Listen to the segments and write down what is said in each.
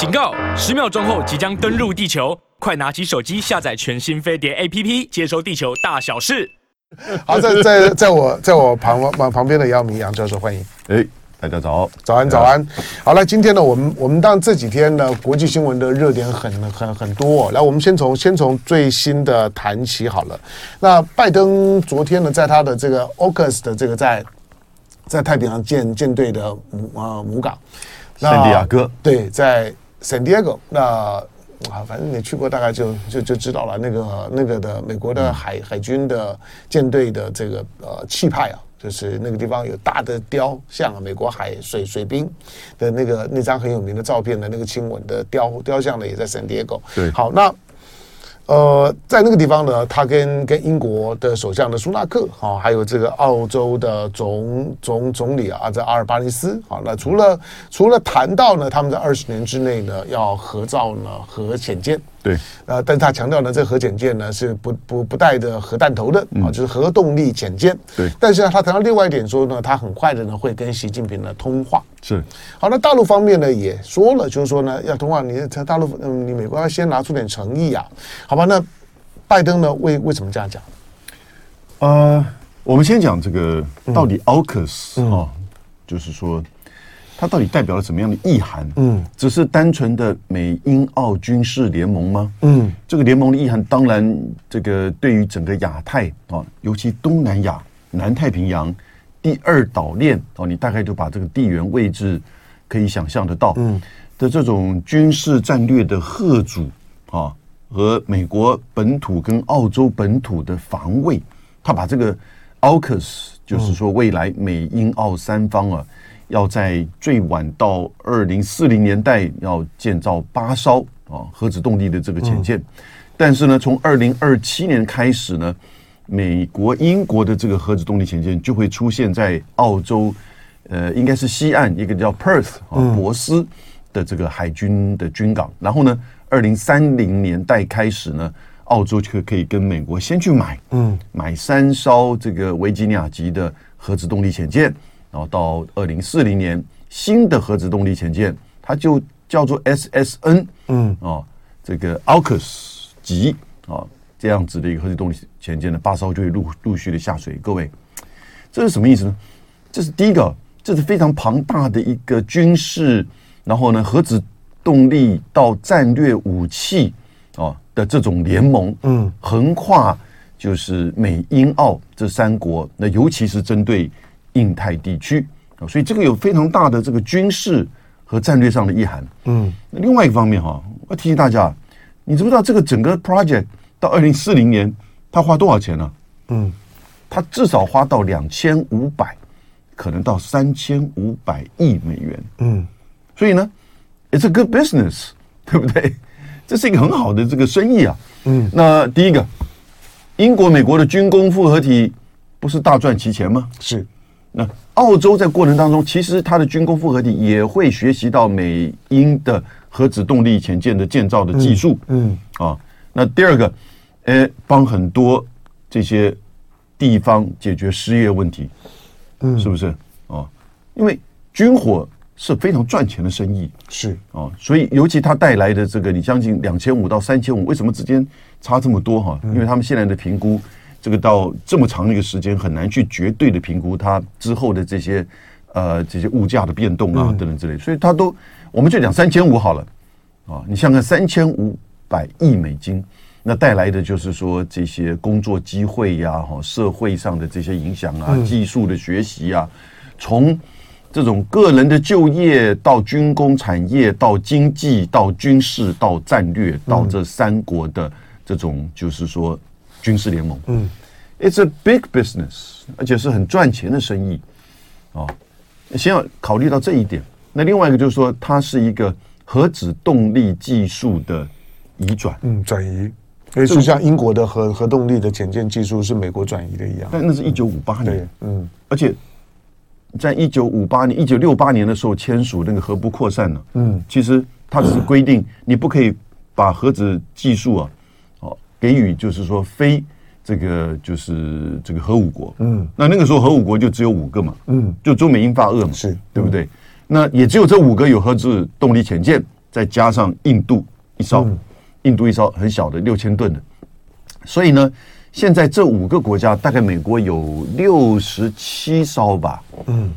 警告！十秒钟后即将登陆地球，快拿起手机下载全新飞碟 APP，接收地球大小事。好，在在在我在我旁旁旁边的姚明杨教授，欢迎。哎，大家早，早安，早安。好了，今天呢，我们我们当然这几天呢，国际新闻的热点很很很多哦。来，我们先从先从最新的谈起好了。那拜登昨天呢，在他的这个 AUKUS 的这个在在太平洋舰舰队的母啊母港。圣地亚哥，对，在 San Diego，那啊，反正你去过，大概就就就知道了。那个那个的美国的海海军的舰队的这个呃气派啊，就是那个地方有大的雕像啊，美国海水水兵的那个那张很有名的照片的那个亲吻的雕雕像呢，也在 San Diego。对，好，那。呃，在那个地方呢，他跟跟英国的首相的苏纳克，啊，还有这个澳洲的总总总理啊，这阿尔巴尼斯，啊，那除了除了谈到呢，他们在二十年之内呢要合照呢核潜舰。对，呃，但是他强调呢，这核潜舰呢是不不不带着核弹头的啊，就是核动力潜舰。对，但是呢，他谈到另外一点说呢，他很快的呢会跟习近平呢通话。是，好，那大陆方面呢也说了，就是说呢要通话，你在大陆，嗯，你美国要先拿出点诚意啊，好吧？那拜登呢为为什么这样讲？呃，我们先讲这个到底 AUKUS 啊，就是说。它到底代表了什么样的意涵？嗯，只是单纯的美英澳军事联盟吗？嗯，这个联盟的意涵，当然，这个对于整个亚太啊，尤其东南亚、南太平洋第二岛链哦，你大概就把这个地缘位置可以想象得到。嗯，的这种军事战略的贺主啊，和美国本土跟澳洲本土的防卫，他把这个 AUKUS，就是说未来美英澳三方啊。要在最晚到二零四零年代要建造八艘啊核子动力的这个潜舰，但是呢，从二零二七年开始呢，美国、英国的这个核子动力潜舰就会出现在澳洲，呃，应该是西岸一个叫 Perth 啊博斯的这个海军的军港。然后呢，二零三零年代开始呢，澳洲就可以跟美国先去买，嗯，买三艘这个维吉尼亚级的核子动力潜舰。然后到二零四零年，新的核子动力潜舰，它就叫做 SSN，嗯，哦，这个 AUKUS 级啊，这样子的一个核子动力潜舰的八艘就会陆陆续的下水。各位，这是什么意思呢？这是第一个，这是非常庞大的一个军事，然后呢，核子动力到战略武器啊的这种联盟，嗯，横跨就是美英澳这三国，那尤其是针对。印太地区啊，所以这个有非常大的这个军事和战略上的意涵。嗯，那另外一个方面哈，我提醒大家，你知不知道这个整个 project 到二零四零年，它花多少钱呢？嗯，它至少花到两千五百，可能到三千五百亿美元。嗯，所以呢，it's a good business，对不对？这是一个很好的这个生意啊。嗯，那第一个，英国、美国的军工复合体不是大赚其钱吗？是。那澳洲在过程当中，其实它的军工复合体也会学习到美英的核子动力潜舰的建造的技术。嗯，嗯啊，那第二个，呃，帮很多这些地方解决失业问题，嗯，是不是啊？因为军火是非常赚钱的生意，是啊，所以尤其它带来的这个，你将近两千五到三千五，为什么之间差这么多哈？因为他们现在的评估。这个到这么长的一个时间，很难去绝对的评估它之后的这些呃这些物价的变动啊等等之类，所以它都我们就讲三千五好了。啊，你想想三千五百亿美金，那带来的就是说这些工作机会呀、哈社会上的这些影响啊，技术的学习啊，从这种个人的就业到军工产业到经济到军事到战略到这三国的这种就是说。军事联盟，嗯，It's a big business，而且是很赚钱的生意，啊，先要考虑到这一点。那另外一个就是说，它是一个核子动力技术的移转，嗯，转移，所以就像英国的核核动力的潜舰技术是美国转移的一样。但那是一九五八年，嗯，而且在一九五八年、一九六八年的时候签署那个核不扩散了，嗯，其实它只是规定你不可以把核子技术啊。给予就是说非这个就是这个核武国，嗯，那那个时候核武国就只有五个嘛，嗯，就中美英法俄嘛，是。对不对？那也只有这五个有核子动力潜舰，再加上印度一艘，嗯、印度一艘很小的六千吨的，所以呢，现在这五个国家大概美国有六十七艘吧，嗯，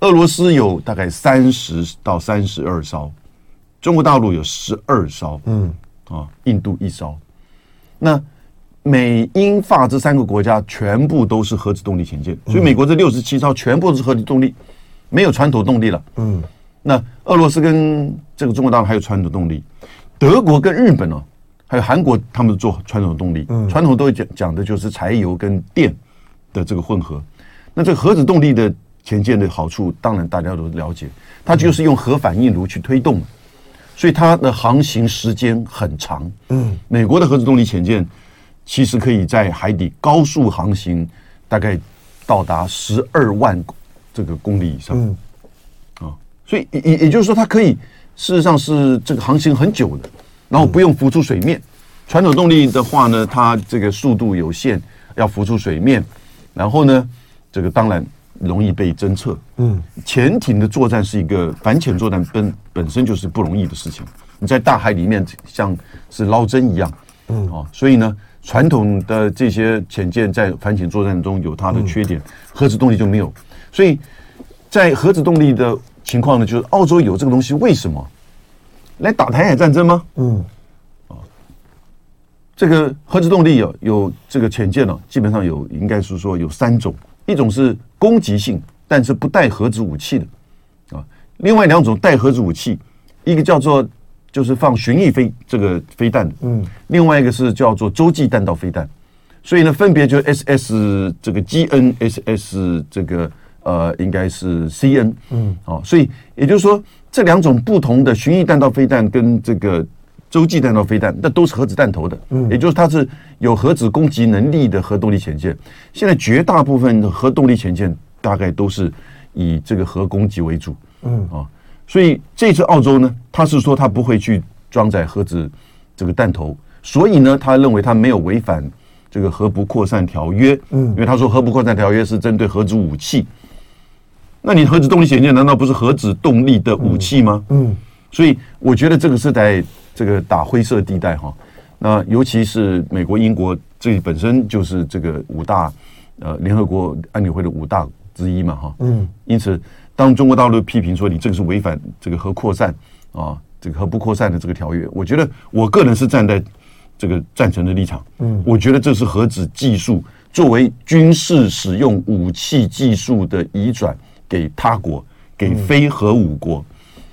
俄罗斯有大概三十到三十二艘，中国大陆有十二艘，嗯，啊，印度一艘，那。美英法这三个国家全部都是核子动力潜舰，所以美国这六十七艘全部是核子动力，没有传统动力了。嗯，那俄罗斯跟这个中国大陆还有传统动力，德国跟日本呢，还有韩国，他们做传统动力，传统都会讲讲的就是柴油跟电的这个混合。那这个核子动力的潜舰的好处，当然大家都了解，它就是用核反应炉去推动，所以它的航行时间很长。嗯，美国的核子动力潜舰。其实可以在海底高速航行，大概到达十二万这个公里以上，嗯，啊，所以也也就是说，它可以事实上是这个航行很久的，然后不用浮出水面。传统动力的话呢，它这个速度有限，要浮出水面，然后呢，这个当然容易被侦测。嗯，潜艇的作战是一个反潜作战本本身就是不容易的事情，你在大海里面像是捞针一样，嗯，哦，所以呢。传统的这些潜舰在反潜作战中有它的缺点，核子动力就没有。所以在核子动力的情况呢，就是澳洲有这个东西，为什么来打台海战争吗？嗯，啊，这个核子动力有有这个潜舰呢，基本上有应该是说有三种，一种是攻击性，但是不带核子武器的。啊，另外两种带核子武器，一个叫做。就是放巡弋飞这个飞弹，嗯，另外一个是叫做洲际弹道飞弹，所以呢，分别就 S S 这个 G N，S S 这个呃，应该是 C N，嗯，好，所以也就是说，这两种不同的巡弋弹道飞弹跟这个洲际弹道飞弹，那都是核子弹头的，嗯，也就是它是有核子攻击能力的核动力潜舰。现在绝大部分的核动力潜舰大概都是以这个核攻击为主，嗯啊。所以这次澳洲呢，他是说他不会去装载核子这个弹头，所以呢，他认为他没有违反这个核不扩散条约。嗯，因为他说核不扩散条约是针对核子武器。那你核子动力潜舰难道不是核子动力的武器吗？嗯，所以我觉得这个是在这个打灰色地带哈。那尤其是美国、英国，这本身就是这个五大呃联合国安理会的五大之一嘛哈。嗯，因此。当中国大陆批评说你这个是违反这个核扩散啊，这个核不扩散的这个条约，我觉得我个人是站在这个赞成的立场。嗯，我觉得这是核子技术作为军事使用武器技术的移转给他国，给非核武国。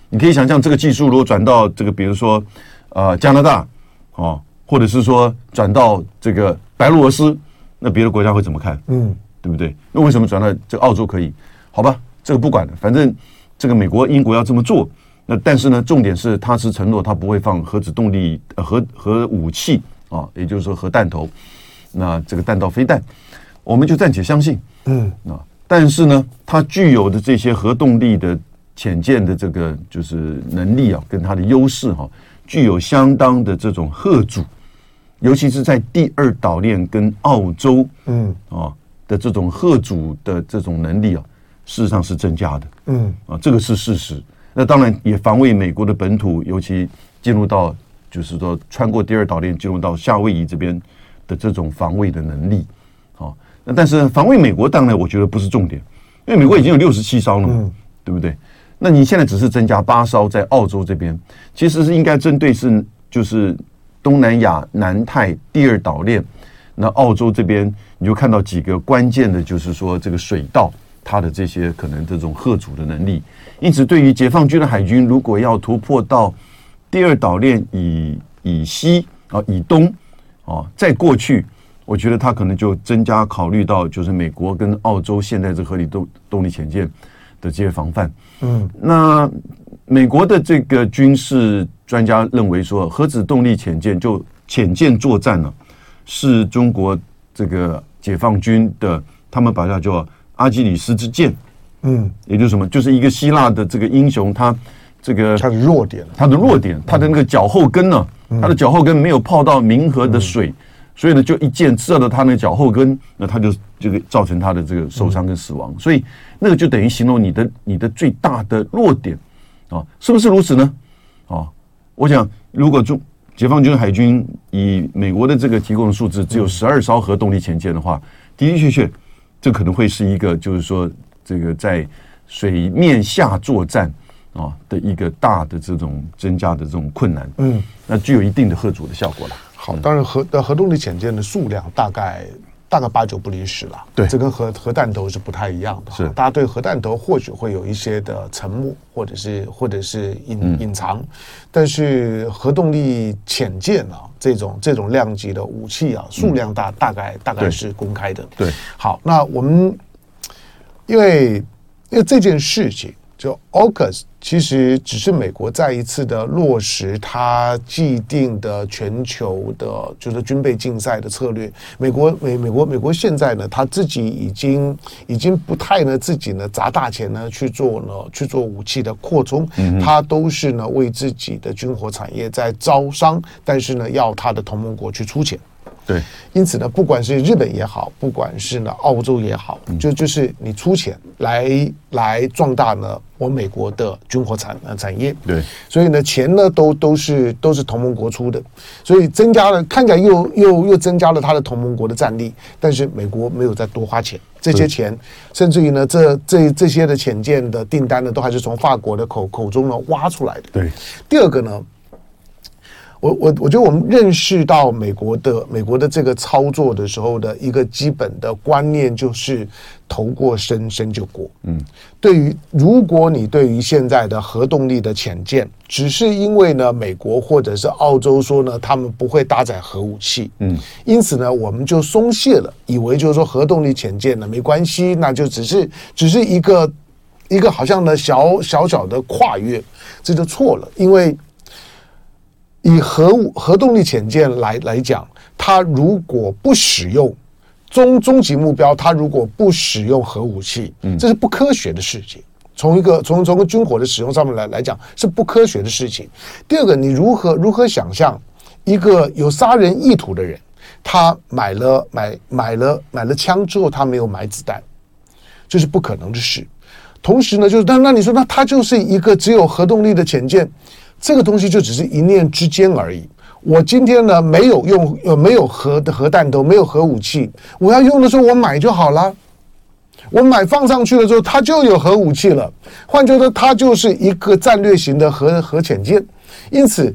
你可以想象，这个技术如果转到这个，比如说呃加拿大哦，或者是说转到这个白俄罗斯，那别的国家会怎么看？嗯，对不对？那为什么转到这个澳洲可以？好吧。这个不管了，反正这个美国、英国要这么做。那但是呢，重点是他是承诺他不会放核子动力、呃、核核武器啊，也就是说核弹头。那这个弹道飞弹，我们就暂且相信。嗯啊，但是呢，它具有的这些核动力的潜舰的这个就是能力啊，跟它的优势哈、啊，具有相当的这种贺阻，尤其是在第二岛链跟澳洲嗯啊的这种贺阻的这种能力啊。事实上是增加的，嗯啊，这个是事实。那当然也防卫美国的本土，尤其进入到就是说穿过第二岛链进入到夏威夷这边的这种防卫的能力，啊，那但是防卫美国当然我觉得不是重点，因为美国已经有六十七艘了嘛，嗯，对不对？那你现在只是增加八艘在澳洲这边，其实是应该针对是就是东南亚南太第二岛链，那澳洲这边你就看到几个关键的，就是说这个水道。它的这些可能这种荷阻的能力，因此对于解放军的海军，如果要突破到第二岛链以以西啊以东啊再过去，我觉得它可能就增加考虑到就是美国跟澳洲现在这核子动动力潜舰的这些防范。嗯，那美国的这个军事专家认为说，核子动力潜舰就潜舰作战呢，是中国这个解放军的，他们把它叫。阿基里斯之剑，嗯，也就是什么，就是一个希腊的这个英雄，他这个他的弱点，他的弱点，他的那个脚后跟呢，他的脚后跟没有泡到冥河的水，所以呢，就一箭射到他那个脚后跟，那他就这个造成他的这个受伤跟死亡，所以那个就等于形容你的你的最大的弱点啊，是不是如此呢？啊，我想，如果中解放军海军以美国的这个提供的数字只有十二艘核动力潜舰的话，的的确确，这可能会是一个就是说这个在水面下作战啊的一个大的这种增加的这种困难。嗯，那具有一定的吓阻的效果了。好，当然核的核动力潜舰的数量大概。大概八九不离十了，对，这跟核核弹头是不太一样的。是，大家对核弹头或许会有一些的沉默，或者是或者是隐隐藏，但是核动力潜舰啊，这种这种量级的武器啊，数量大大概大概是公开的。对，好，那我们因为因为这件事情。就 AUKUS 其实只是美国再一次的落实它既定的全球的，就是军备竞赛的策略。美国美美国美国现在呢，他自己已经已经不太呢自己呢砸大钱呢去做呢去做武器的扩充，他都是呢为自己的军火产业在招商，但是呢要他的同盟国去出钱。对，因此呢，不管是日本也好，不管是呢澳洲也好，就就是你出钱来来壮大呢我美国的军火产呃产业。对，所以呢钱呢都都是都是同盟国出的，所以增加了看起来又又又增加了他的同盟国的战力，但是美国没有再多花钱，这些钱甚至于呢这这这些的潜舰的订单呢都还是从法国的口口中呢挖出来的。对，第二个呢。我我我觉得我们认识到美国的美国的这个操作的时候的一个基本的观念就是头过身身就过。嗯，对于如果你对于现在的核动力的潜舰，只是因为呢美国或者是澳洲说呢他们不会搭载核武器，嗯，因此呢我们就松懈了，以为就是说核动力潜舰呢没关系，那就只是只是一个一个好像呢小小小的跨越，这就错了，因为。以核武核动力潜舰来来讲，它如果不使用终终极目标，它如果不使用核武器，嗯，这是不科学的事情。从一个从从个军火的使用上面来来讲，是不科学的事情。第二个，你如何如何想象一个有杀人意图的人，他买了买买了买了枪之后，他没有买子弹，这是不可能的事。同时呢，就是那那你说，那他就是一个只有核动力的潜舰。这个东西就只是一念之间而已。我今天呢，没有用，呃，没有核的核弹头，没有核武器，我要用的时候我买就好了。我买放上去了之后，它就有核武器了。换句话说，它就是一个战略型的核核潜舰。因此。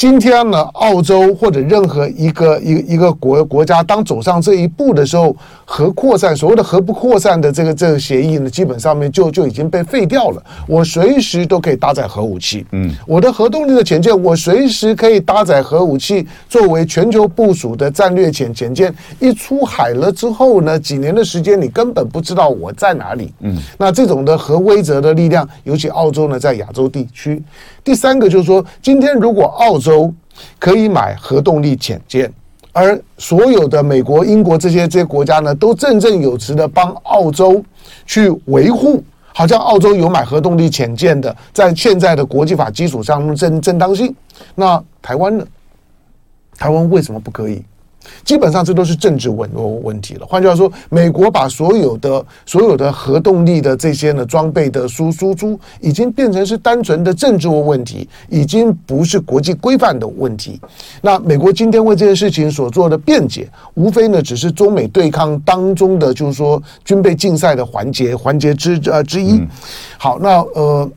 今天呢，澳洲或者任何一个一个一个国国家，当走上这一步的时候，核扩散所谓的核不扩散的这个这个协议呢，基本上面就就已经被废掉了。我随时都可以搭载核武器，嗯，我的核动力的潜舰，我随时可以搭载核武器，作为全球部署的战略潜潜舰。一出海了之后呢，几年的时间你根本不知道我在哪里，嗯，那这种的核威慑的力量，尤其澳洲呢，在亚洲地区。第三个就是说，今天如果澳洲可以买核动力潜舰，而所有的美国、英国这些这些国家呢，都振振有词的帮澳洲去维护，好像澳洲有买核动力潜舰的，在现在的国际法基础上正正当性，那台湾呢？台湾为什么不可以？基本上这都是政治问问题了。换句话说，美国把所有的所有的核动力的这些呢装备的输输出，已经变成是单纯的政治问题，已经不是国际规范的问题。那美国今天为这件事情所做的辩解，无非呢只是中美对抗当中的就是说军备竞赛的环节环节之呃之一。好，那呃，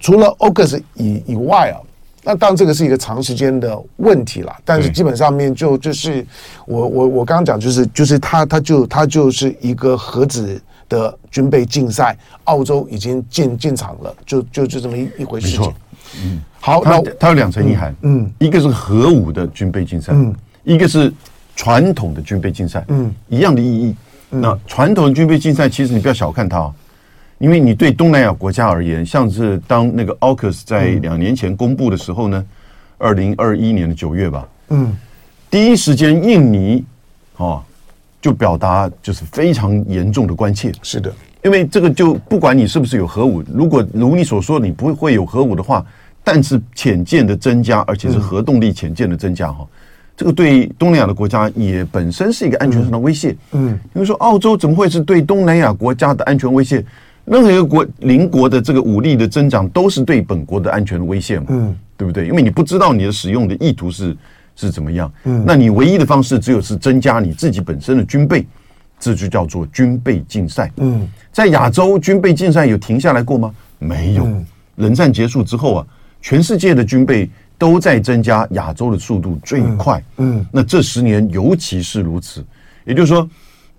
除了 AUKUS 以以外啊。那当然，这个是一个长时间的问题了。但是基本上面就就是我我我刚刚讲就是就是他他就他就是一个核子的军备竞赛，澳洲已经进进场了，就就就这么一一回事情。嗯，好，那它有两层意涵，嗯，一个是核武的军备竞赛，嗯，一个是传统的军备竞赛，嗯，一样的意义。那传统的军备竞赛，其实你不要小看它。因为你对东南亚国家而言，像是当那个 AUKUS 在两年前公布的时候呢，二零二一年的九月吧，嗯，第一时间印尼哦就表达就是非常严重的关切。是的，因为这个就不管你是不是有核武，如果如你所说你不会有核武的话，但是潜舰的增加，而且是核动力潜舰的增加哈，这个对东南亚的国家也本身是一个安全上的威胁。嗯，因为说澳洲怎么会是对东南亚国家的安全威胁？任何一个国邻国的这个武力的增长，都是对本国的安全的威胁嘛，嗯，对不对？因为你不知道你的使用的意图是是怎么样，嗯，那你唯一的方式只有是增加你自己本身的军备，这就叫做军备竞赛，嗯，在亚洲军备竞赛有停下来过吗？没有，冷战结束之后啊，全世界的军备都在增加，亚洲的速度最快，嗯，那这十年尤其是如此，也就是说。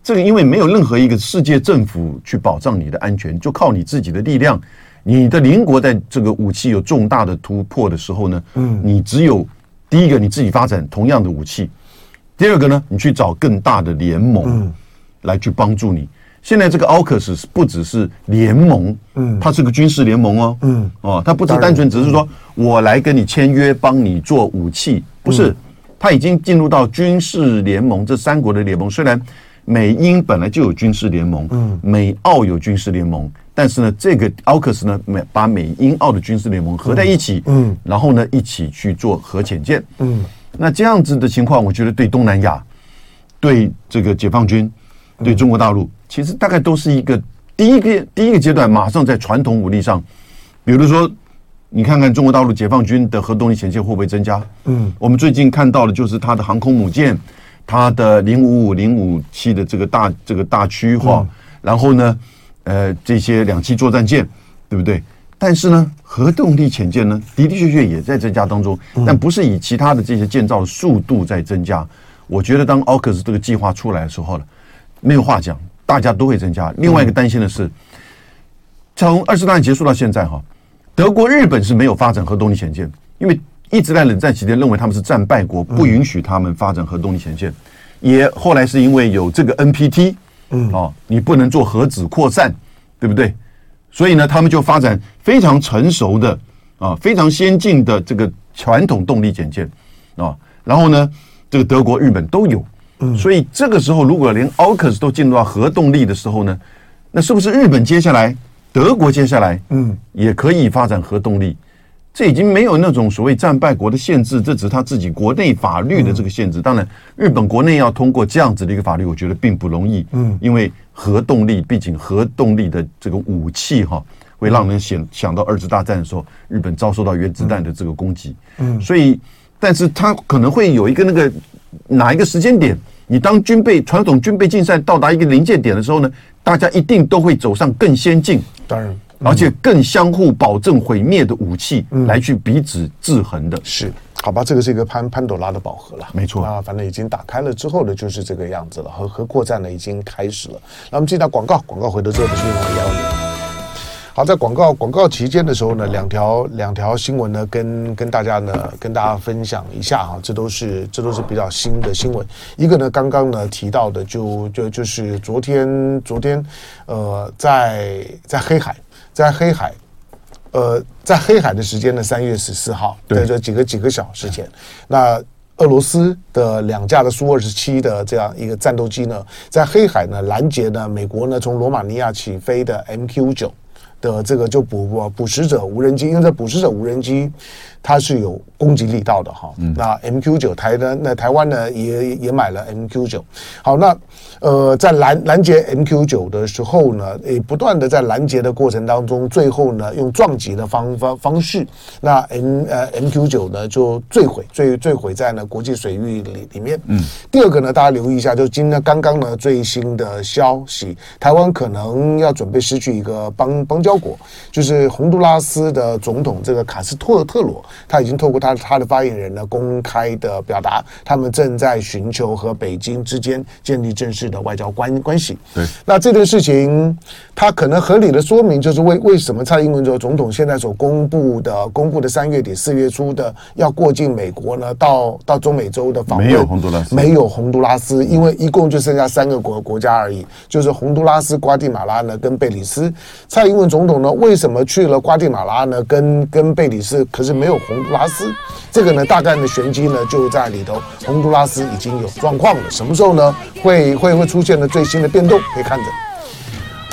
这个因为没有任何一个世界政府去保障你的安全，就靠你自己的力量。你的邻国在这个武器有重大的突破的时候呢，嗯，你只有第一个你自己发展同样的武器，第二个呢，你去找更大的联盟来去帮助你。现在这个 AUKUS 不只是联盟，嗯，它是个军事联盟哦，嗯，哦，它不是单纯只是说我来跟你签约，帮你做武器，不是，它已经进入到军事联盟这三国的联盟，虽然。美英本来就有军事联盟，嗯，美澳有军事联盟，但是呢，这个 AUKUS 呢，美把美英澳的军事联盟合在一起，嗯，然后呢，一起去做核潜舰，嗯，那这样子的情况，我觉得对东南亚，对这个解放军，对中国大陆，其实大概都是一个第一个第一个阶段，马上在传统武力上，比如说，你看看中国大陆解放军的核动力潜舰会不会增加？嗯，我们最近看到的就是它的航空母舰。它的零五五零五七的这个大这个大区化，然后呢，呃，这些两栖作战舰，对不对？但是呢，核动力潜舰呢，的的确确也在增加当中，但不是以其他的这些建造的速度在增加。我觉得当 AUKUS 这个计划出来的时候呢，没有话讲，大家都会增加。另外一个担心的是，从二次大战结束到现在哈，德国、日本是没有发展核动力潜舰，因为。一直在冷战期间认为他们是战败国，不允许他们发展核动力前线。也后来是因为有这个 NPT，嗯，哦，你不能做核子扩散，对不对？所以呢，他们就发展非常成熟的啊，非常先进的这个传统动力潜舰啊。然后呢，这个德国、日本都有。嗯，所以这个时候如果连 AUKUS 都进入到核动力的时候呢，那是不是日本接下来、德国接下来，嗯，也可以发展核动力？这已经没有那种所谓战败国的限制，这只是他自己国内法律的这个限制。当然，日本国内要通过这样子的一个法律，我觉得并不容易。嗯，因为核动力，毕竟核动力的这个武器哈，会让人想想到二次大战的时候，日本遭受到原子弹的这个攻击。嗯，所以，但是它可能会有一个那个哪一个时间点，你当军备传统军备竞赛到达一个临界点的时候呢，大家一定都会走上更先进。当然。而且更相互保证毁灭的武器，来去彼此制衡的，是好吧？这个是一个潘潘朵拉的宝盒了，没错啊。反正已经打开了之后呢，就是这个样子了。核核扩战呢，已经开始了。那我们进到广告，广告回头之后的新闻幺零。好，在广告广告期间的时候呢，两条两条新闻呢，跟跟大家呢，跟大家分享一下哈。这都是这都是比较新的新闻。一个呢，刚刚呢提到的就，就就就是昨天昨天，呃，在在黑海。在黑海，呃，在黑海的时间呢，三月十四号，在这几个几个小时前，那俄罗斯的两架的苏二十七的这样一个战斗机呢，在黑海呢拦截呢美国呢从罗马尼亚起飞的 MQ 九的这个就捕捕食者无人机，因为这捕食者无人机它是有攻击力道的哈。那 MQ 九台呢，那台湾呢也也买了 MQ 九，好那。呃，在拦拦截 MQ 九的时候呢，诶，不断的在拦截的过程当中，最后呢，用撞击的方方方式，那 M 呃 MQ 九呢就坠毁，坠坠毁在呢国际水域里里面。嗯。第二个呢，大家留意一下，就是今天刚刚呢最新的消息，台湾可能要准备失去一个邦邦交国，就是洪都拉斯的总统这个卡斯特特罗，他已经透过他他的发言人呢公开的表达，他们正在寻求和北京之间建立正式的外交关关系，对，那这件事情，他可能合理的说明就是为为什么蔡英文总总统现在所公布的公布的三月底四月初的要过境美国呢，到到中美洲的访问没有洪都拉斯，没有洪都拉斯，因为一共就剩下三个国国家而已，就是洪都拉斯、瓜地马拉呢跟贝里斯。蔡英文总总统呢为什么去了瓜地马拉呢？跟跟贝里斯，可是没有洪都拉斯？这个呢大概的玄机呢就在里头，洪都拉斯已经有状况了，什么时候呢？会会。会出现了最新的变动，可以看着。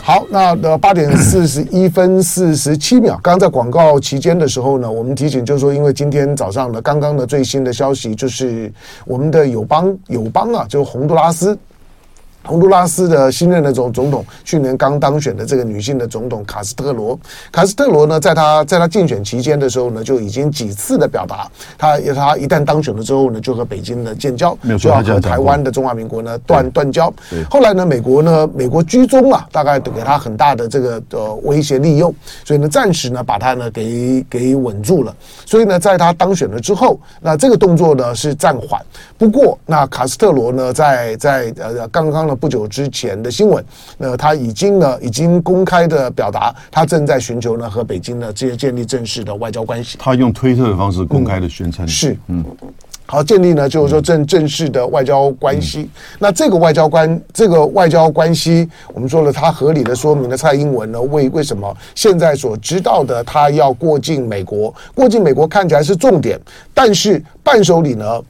好，那的八点四十一分四十七秒，刚刚在广告期间的时候呢，我们提醒就是说，因为今天早上呢，刚刚的最新的消息就是我们的友邦友邦啊，就是洪都拉斯。洪都拉斯的新任的总总统，去年刚当选的这个女性的总统卡斯特罗。卡斯特罗呢，在他在他竞选期间的时候呢，就已经几次的表达，他他一旦当选了之后呢，就和北京的建交，就要和台湾的中华民国呢断断交。后来呢，美国呢，美国居中啊，大概给他很大的这个呃威胁利用，所以呢，暂时呢把他呢给给稳住了。所以呢，在他当选了之后，那这个动作呢是暂缓。不过，那卡斯特罗呢，在在呃刚刚呢不久之前的新闻，那他已经呢已经公开的表达，他正在寻求呢和北京呢这些建立正式的外交关系。他用推特的方式公开的宣称、嗯、是嗯。好，建立呢，就是说正正式的外交关系。嗯、那这个外交关，这个外交关系，我们说了，他合理的说明了蔡英文呢，为为什么现在所知道的，他要过境美国，过境美国看起来是重点，但是伴手礼呢，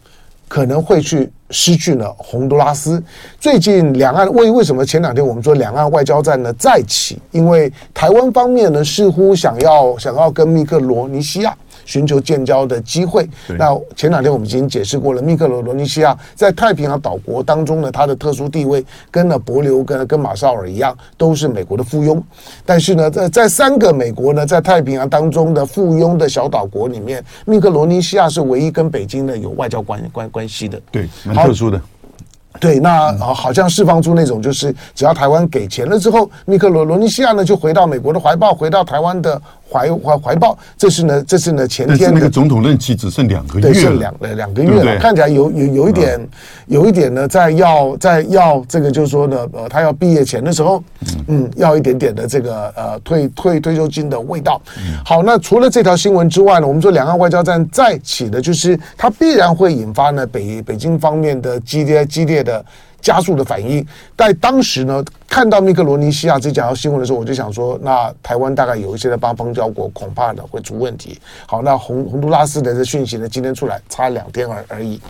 可能会去失去了洪都拉斯。最近两岸为为什么前两天我们说两岸外交战呢再起？因为台湾方面呢，似乎想要想要跟密克罗尼西亚。寻求建交的机会。那前两天我们已经解释过了，密克罗尼西亚在太平洋岛国当中呢，它的特殊地位跟了伯琉跟跟马绍尔一样，都是美国的附庸。但是呢，在在三个美国呢在太平洋当中的附庸的小岛国里面，密克罗尼西亚是唯一跟北京呢有外交关关关系的。对，蛮特殊的。对，那好像释放出那种就是只要台湾给钱了之后，密克罗罗尼西亚呢就回到美国的怀抱，回到台湾的。怀怀怀抱，这是呢，这是呢，前天那个总统任期只剩两个月，对，剩两两个月了，看起来有有有一点，有一点呢，在要在要这个，就是说呢，呃，他要毕业前的时候，嗯，要一点点的这个呃退退退休金的味道。好，那除了这条新闻之外呢，我们说两岸外交战再起的，就是它必然会引发呢北北京方面的激烈激烈的。加速的反应，在当时呢，看到密克罗尼西亚这条新闻的时候，我就想说，那台湾大概有一些的八方交国，恐怕呢会出问题。好，那洪洪都拉斯的这讯息呢，今天出来差两天而而已。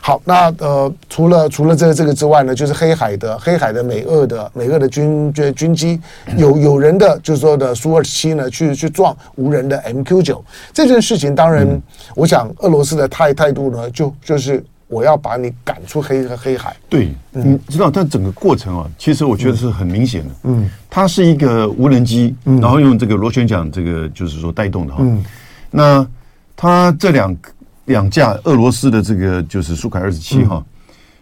好，那呃，除了除了这个这个之外呢，就是黑海的黑海的美俄的美俄的军军军机，有有人的就是说的苏二七呢，去去撞无人的 MQ 九这件事情，当然，嗯、我想俄罗斯的态态度呢，就就是。我要把你赶出黑黑海。对，你知道，但整个过程啊，其实我觉得是很明显的。嗯，它是一个无人机，然后用这个螺旋桨，这个就是说带动的哈。嗯，那它这两两架俄罗斯的这个就是苏凯二十七哈，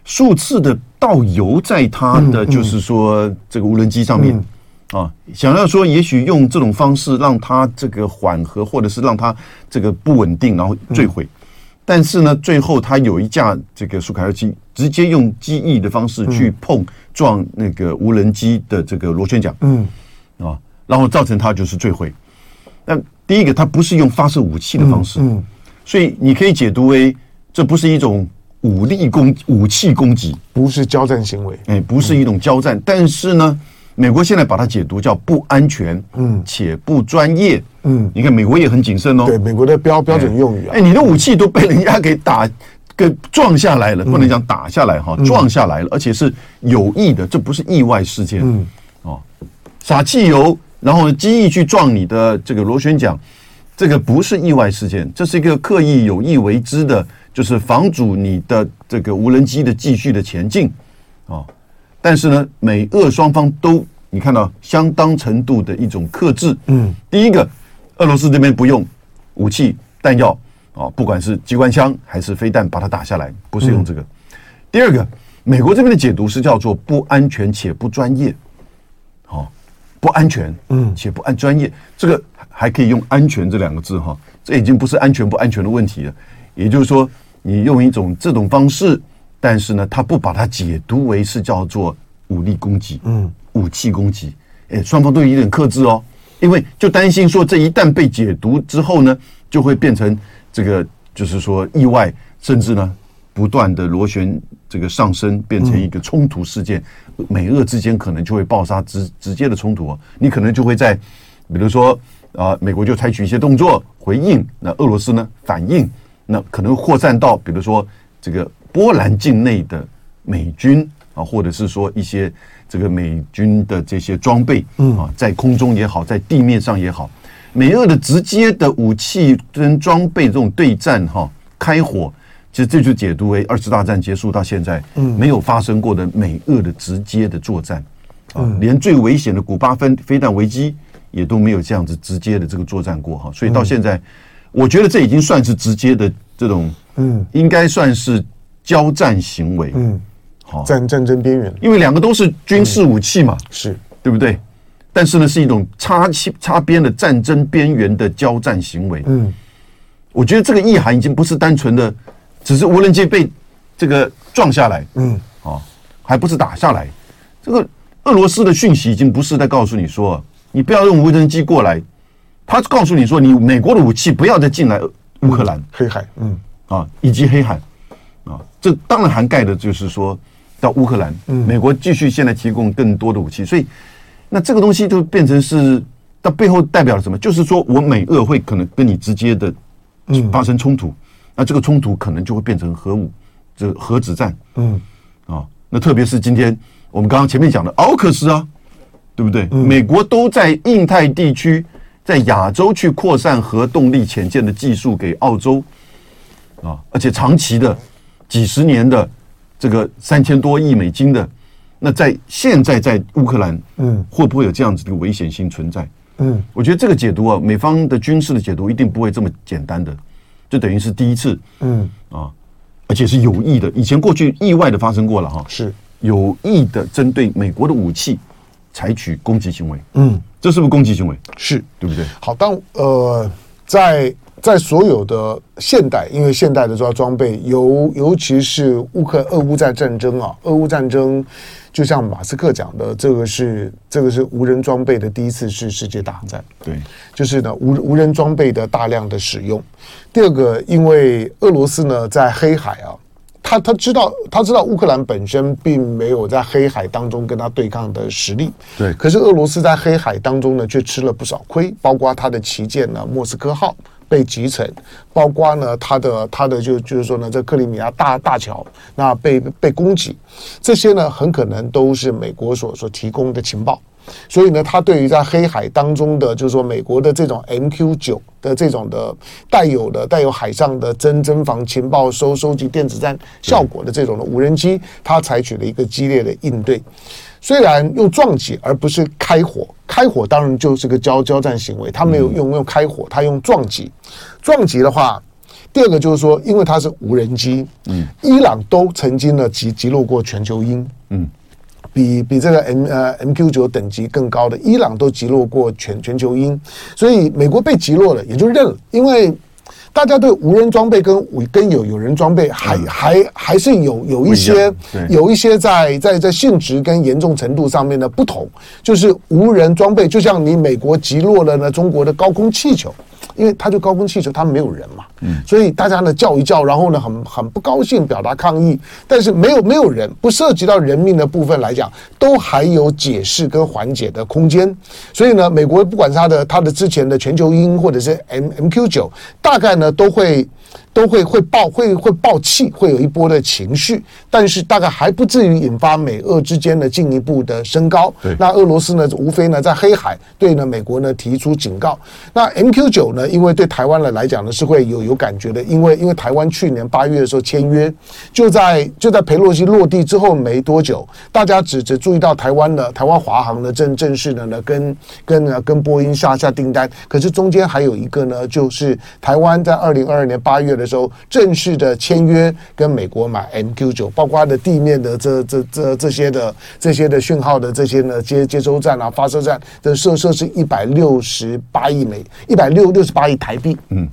数次的倒油在它的就是说这个无人机上面啊，想要说也许用这种方式让它这个缓和，或者是让它这个不稳定，然后坠毁。但是呢，最后他有一架这个苏凯二机，直接用机翼的方式去碰撞那个无人机的这个螺旋桨，嗯，啊，然后造成它就是坠毁。那第一个，它不是用发射武器的方式，嗯，所以你可以解读为这不是一种武力攻武器攻击，不是交战行为，哎，不是一种交战。但是呢，美国现在把它解读叫不安全，嗯，且不专业。嗯，你看美国也很谨慎哦。对，美国的标标准用语啊。哎，你的武器都被人家给打，给撞下来了，不能讲打下来哈，撞下来了，而且是有意的，这不是意外事件。嗯，哦，撒汽油，然后机翼去撞你的这个螺旋桨，这个不是意外事件，这是一个刻意有意为之的，就是防阻你的这个无人机的继续的前进。哦，但是呢，美俄双方都你看到相当程度的一种克制。嗯，第一个。俄罗斯这边不用武器弹药啊，不管是机关枪还是飞弹，把它打下来，不是用这个。第二个，美国这边的解读是叫做不安全且不专业，好，不安全，嗯，且不安专业，这个还可以用“安全”这两个字哈，这已经不是安全不安全的问题了。也就是说，你用一种这种方式，但是呢，他不把它解读为是叫做武力攻击，嗯，武器攻击，哎，双方都有点克制哦。因为就担心说，这一旦被解读之后呢，就会变成这个，就是说意外，甚至呢不断的螺旋这个上升，变成一个冲突事件，美俄之间可能就会爆发直直接的冲突。哦你可能就会在，比如说啊，美国就采取一些动作回应，那俄罗斯呢反应，那可能扩散到比如说这个波兰境内的美军啊，或者是说一些。这个美军的这些装备，嗯。啊，在空中也好，在地面上也好，美俄的直接的武器跟装备这种对战哈，开火，其实这就解读为二次大战结束到现在，嗯，没有发生过的美俄的直接的作战，啊，连最危险的古巴分飞弹危机也都没有这样子直接的这个作战过哈，所以到现在，我觉得这已经算是直接的这种，嗯，应该算是交战行为，嗯，好，战战争边缘，因为两个都是军事武器嘛，是。对不对？但是呢，是一种擦擦边的战争边缘的交战行为，嗯，我觉得这个意涵已经不是单纯的。只是无人机被这个撞下来，嗯，啊，还不是打下来。这个俄罗斯的讯息已经不是在告诉你说，你不要用无人机过来，他告诉你说，你美国的武器不要再进来乌克兰、黑海，嗯，啊，以及黑海，啊，这当然涵盖的就是说到乌克兰，嗯，美国继续现在提供更多的武器，所以那这个东西就变成是它背后代表了什么？就是说我美俄会可能跟你直接的发生冲突。那这个冲突可能就会变成核武，这核子战，嗯，啊，那特别是今天我们刚刚前面讲的奥克斯啊，对不对？美国都在印太地区，在亚洲去扩散核动力潜舰的技术给澳洲，啊，而且长期的几十年的这个三千多亿美金的，那在现在在乌克兰，嗯，会不会有这样子的危险性存在？嗯，我觉得这个解读啊，美方的军事的解读一定不会这么简单的。就等于是第一次，嗯啊，而且是有意的。以前过去意外的发生过了哈，是有意的针对美国的武器采取攻击行为。嗯，这是不是攻击行为？是对不对？好，当呃，在在所有的现代，因为现代的装装备，尤尤其是乌克俄乌战战争啊，俄乌战争。就像马斯克讲的，这个是这个是无人装备的第一次是世界大战。对，就是呢无无人装备的大量的使用。第二个，因为俄罗斯呢在黑海啊，他他知道他知道乌克兰本身并没有在黑海当中跟他对抗的实力。对，可是俄罗斯在黑海当中呢却吃了不少亏，包括他的旗舰呢莫斯科号。被集成，包括呢，他的他的就就是说呢，这克里米亚大大桥那被被攻击，这些呢很可能都是美国所所提供的情报，所以呢，他对于在黑海当中的就是说美国的这种 MQ 九的这种的带有的带有海上的侦侦防情报收收集电子战效果的这种的无人机，他采取了一个激烈的应对。虽然用撞击而不是开火，开火当然就是个交交战行为。他没有用用开火，他用撞击。撞击的话，第二个就是说，因为它是无人机，嗯，伊朗都曾经呢击击落过全球鹰，嗯，比比这个 M 呃 MQ 九等级更高的伊朗都击落过全全球鹰，所以美国被击落了也就认了，因为。大家对无人装备跟跟有有人装备还还还是有有一些有一些在在在性质跟严重程度上面的不同，就是无人装备就像你美国击落了呢中国的高空气球。因为他就高空气球，他没有人嘛，所以大家呢叫一叫，然后呢很很不高兴，表达抗议。但是没有没有人，不涉及到人命的部分来讲，都还有解释跟缓解的空间。所以呢，美国不管是他的他的之前的全球鹰或者是 M MQ 九，大概呢都会。都会会爆会会爆气，会有一波的情绪，但是大概还不至于引发美俄之间的进一步的升高。对，那俄罗斯呢，无非呢在黑海对呢美国呢提出警告。那 MQ 九呢，因为对台湾的来讲呢是会有有感觉的，因为因为台湾去年八月的时候签约，就在就在佩洛西落地之后没多久，大家只只注意到台湾的台湾华航呢正正式的呢跟跟呢跟波音下下订单，可是中间还有一个呢，就是台湾在二零二二年八月的时候正式的签约跟美国买 MQ 九，包括它的地面的这这这这些的这些的讯号的这些呢接接收站啊发射站的设设是一百六十八亿美一百六六十八亿台币，嗯，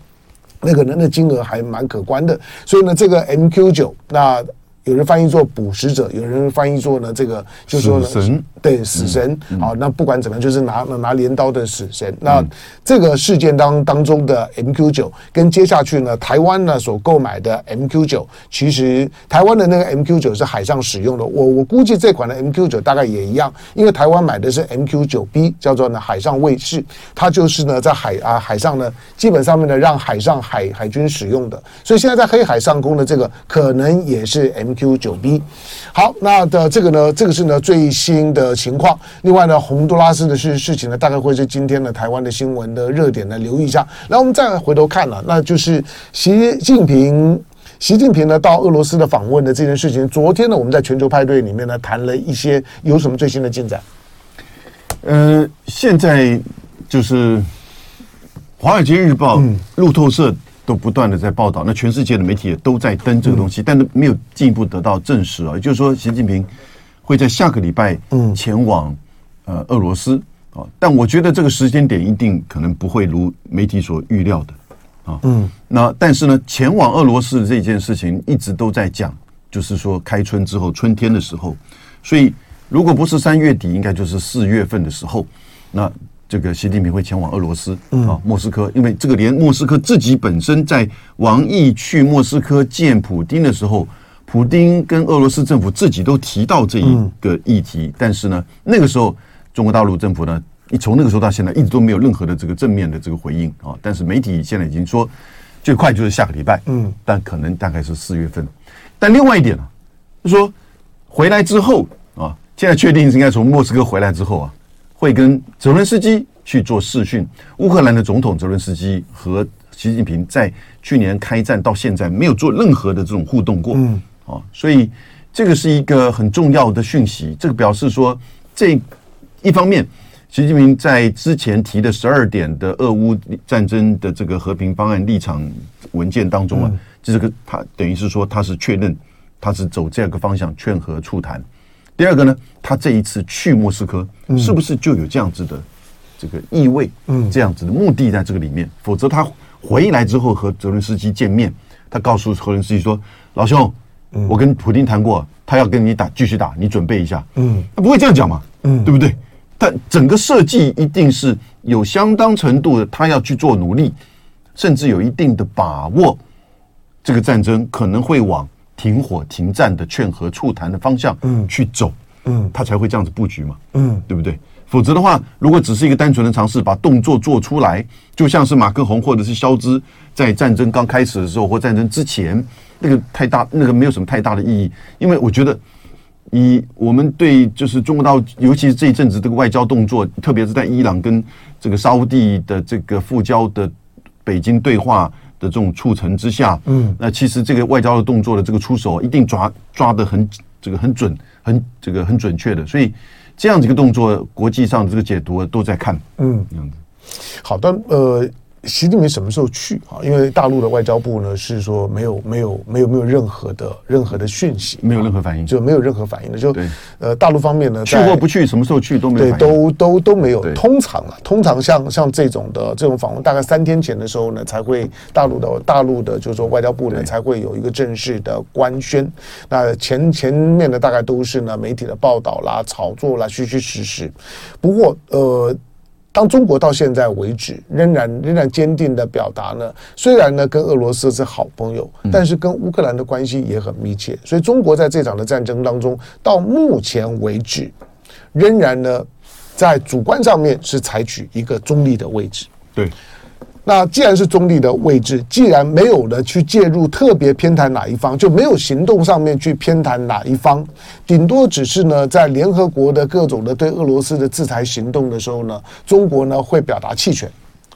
那可能的金额还蛮可观的，所以呢这个 MQ 九那。有人翻译做捕食者，有人翻译做呢这个，就是说神对死神。好，那不管怎么样，就是拿拿镰刀的死神。那这个事件当当中的 MQ 九，跟接下去呢台湾呢所购买的 MQ 九，其实台湾的那个 MQ 九是海上使用的。我我估计这款的 MQ 九大概也一样，因为台湾买的是 MQ 九 B，叫做呢海上卫士，它就是呢在海啊海上呢基本上面呢让海上海海军使用的。所以现在在黑海上空的这个可能也是 MQ。Q 九 B，好，那的这个呢，这个是呢最新的情况。另外呢，洪都拉斯的事事情呢，大概会是今天的台湾的新闻的热点呢，留意一下。然后我们再回头看了，那就是习近平，习近平呢到俄罗斯的访问的这件事情，昨天呢我们在全球派对里面呢谈了一些，有什么最新的进展？呃，现在就是《华尔街日报》、路透社都不断的在报道，那全世界的媒体也都在登这个东西，但是没有进一步得到证实啊。也就是说，习近平会在下个礼拜前往呃俄罗斯啊，但我觉得这个时间点一定可能不会如媒体所预料的。啊，嗯，那但是呢，前往俄罗斯的这件事情一直都在讲，就是说开春之后，春天的时候，所以如果不是三月底，应该就是四月份的时候，那这个习近平会前往俄罗斯啊，莫斯科，因为这个连莫斯科自己本身在王毅去莫斯科见普丁的时候，普丁跟俄罗斯政府自己都提到这一个议题，但是呢，那个时候中国大陆政府呢。一从那个时候到现在，一直都没有任何的这个正面的这个回应啊。但是媒体现在已经说，最快就是下个礼拜，嗯，但可能大概是四月份。但另外一点呢，就说回来之后啊，现在确定是应该从莫斯科回来之后啊，会跟泽伦斯基去做视讯。乌克兰的总统泽伦斯基和习近平在去年开战到现在没有做任何的这种互动过，嗯，啊，所以这个是一个很重要的讯息。这个表示说，这一方面。习近平在之前提的十二点的俄乌战争的这个和平方案立场文件当中啊，这个他等于是说他是确认他是走这个方向劝和促谈。第二个呢，他这一次去莫斯科是不是就有这样子的这个意味？嗯，这样子的目的在这个里面。否则他回来之后和泽伦斯基见面，他告诉泽伦斯基说：“老兄，我跟普京谈过，他要跟你打，继续打，你准备一下。”嗯，他不会这样讲嘛？嗯，对不对？但整个设计一定是有相当程度的，他要去做努力，甚至有一定的把握，这个战争可能会往停火停战的劝和促谈的方向去走，嗯，他才会这样子布局嘛，嗯，对不对？否则的话，如果只是一个单纯的尝试把动作做出来，就像是马克宏或者是肖兹在战争刚开始的时候或战争之前，那个太大，那个没有什么太大的意义，因为我觉得。以我们对就是中国大陆，尤其是这一阵子这个外交动作，特别是在伊朗跟这个沙乌地的这个复交的北京对话的这种促成之下，嗯，那其实这个外交的动作的这个出手，一定抓抓得很这个很准，很这个很准确的，所以这样子一个动作，国际上的这个解读都在看，嗯，这样子。好的，呃。习近平什么时候去啊？因为大陆的外交部呢是说没有没有没有没有任何的任何的讯息，没有任何反应，就没有任何反应的。就呃，大陆方面呢，去或不去，什么时候去都没有，对，都都都没有。通常啊，通常像像这种的这种访问，大概三天前的时候呢，才会大陆的大陆的，就是说外交部呢才会有一个正式的官宣。那前前面的大概都是呢媒体的报道啦、炒作啦、虚虚实实。不过呃。当中国到现在为止仍然仍然坚定的表达呢，虽然呢跟俄罗斯是好朋友，但是跟乌克兰的关系也很密切。所以中国在这场的战争当中，到目前为止，仍然呢在主观上面是采取一个中立的位置。对。那既然是中立的位置，既然没有了去介入，特别偏袒哪一方，就没有行动上面去偏袒哪一方，顶多只是呢，在联合国的各种的对俄罗斯的制裁行动的时候呢，中国呢会表达弃权，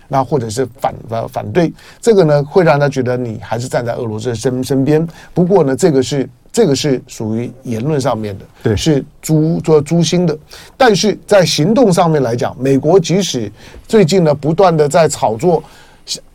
那或者是反呃反对，这个呢会让他觉得你还是站在俄罗斯身身边。不过呢，这个是这个是属于言论上面的，对，是诛做诛心的，但是在行动上面来讲，美国即使最近呢不断的在炒作。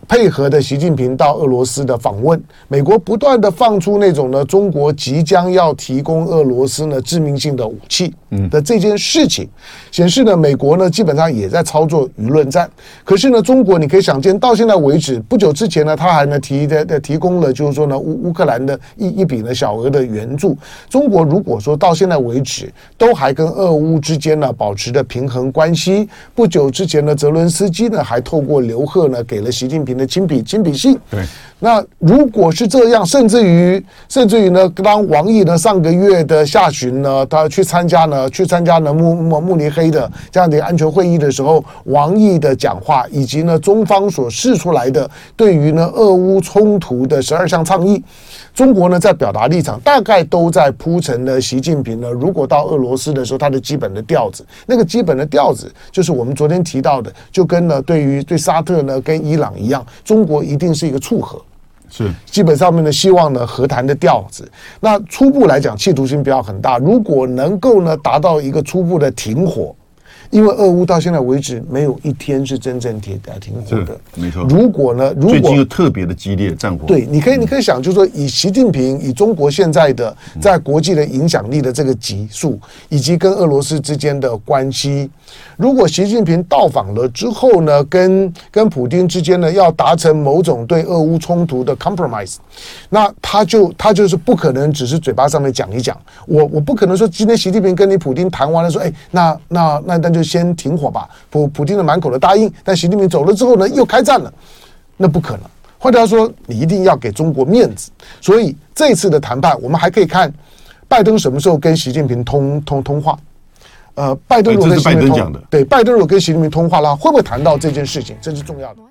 配合的习近平到俄罗斯的访问，美国不断的放出那种呢，中国即将要提供俄罗斯呢致命性的武器的这件事情，显示呢，美国呢基本上也在操作舆论战。可是呢，中国你可以想见，到现在为止，不久之前呢，他还呢提的提供了就是说呢乌乌克兰的一一笔呢小额的援助。中国如果说到现在为止都还跟俄乌之间呢保持着平衡关系，不久之前呢，泽伦斯基呢还透过刘鹤呢给了习近平。的亲笔亲笔信，对。那如果是这样，甚至于甚至于呢，当王毅呢上个月的下旬呢，他去参加呢，去参加呢慕慕慕尼黑的这样的安全会议的时候，王毅的讲话以及呢中方所示出来的对于呢俄乌冲突的十二项倡议。中国呢，在表达立场，大概都在铺陈了。习近平呢，如果到俄罗斯的时候，他的基本的调子，那个基本的调子，就是我们昨天提到的，就跟呢，对于对沙特呢，跟伊朗一样，中国一定是一个促和，是基本上面呢，希望呢和谈的调子。那初步来讲，企图心不要很大。如果能够呢达到一个初步的停火。因为俄乌到现在为止没有一天是真正停停火的，没错。如果呢，如果最近又特别的激烈战火，对，你可以你可以想，就是说以习近平以中国现在的在国际的影响力的这个级数，以及跟俄罗斯之间的关系，如果习近平到访了之后呢，跟跟普丁之间呢要达成某种对俄乌冲突的 compromise，那他就他就是不可能只是嘴巴上面讲一讲，我我不可能说今天习近平跟你普丁谈完了说，哎，那那那那就。先停火吧，普普丁的满口的答应，但习近平走了之后呢，又开战了，那不可能。换句话说，你一定要给中国面子。所以这次的谈判，我们还可以看拜登什么时候跟习近平通通通话。呃，拜登如果跟习近平通，对，拜登如果跟习近平通话了，会不会谈到这件事情？这是重要的。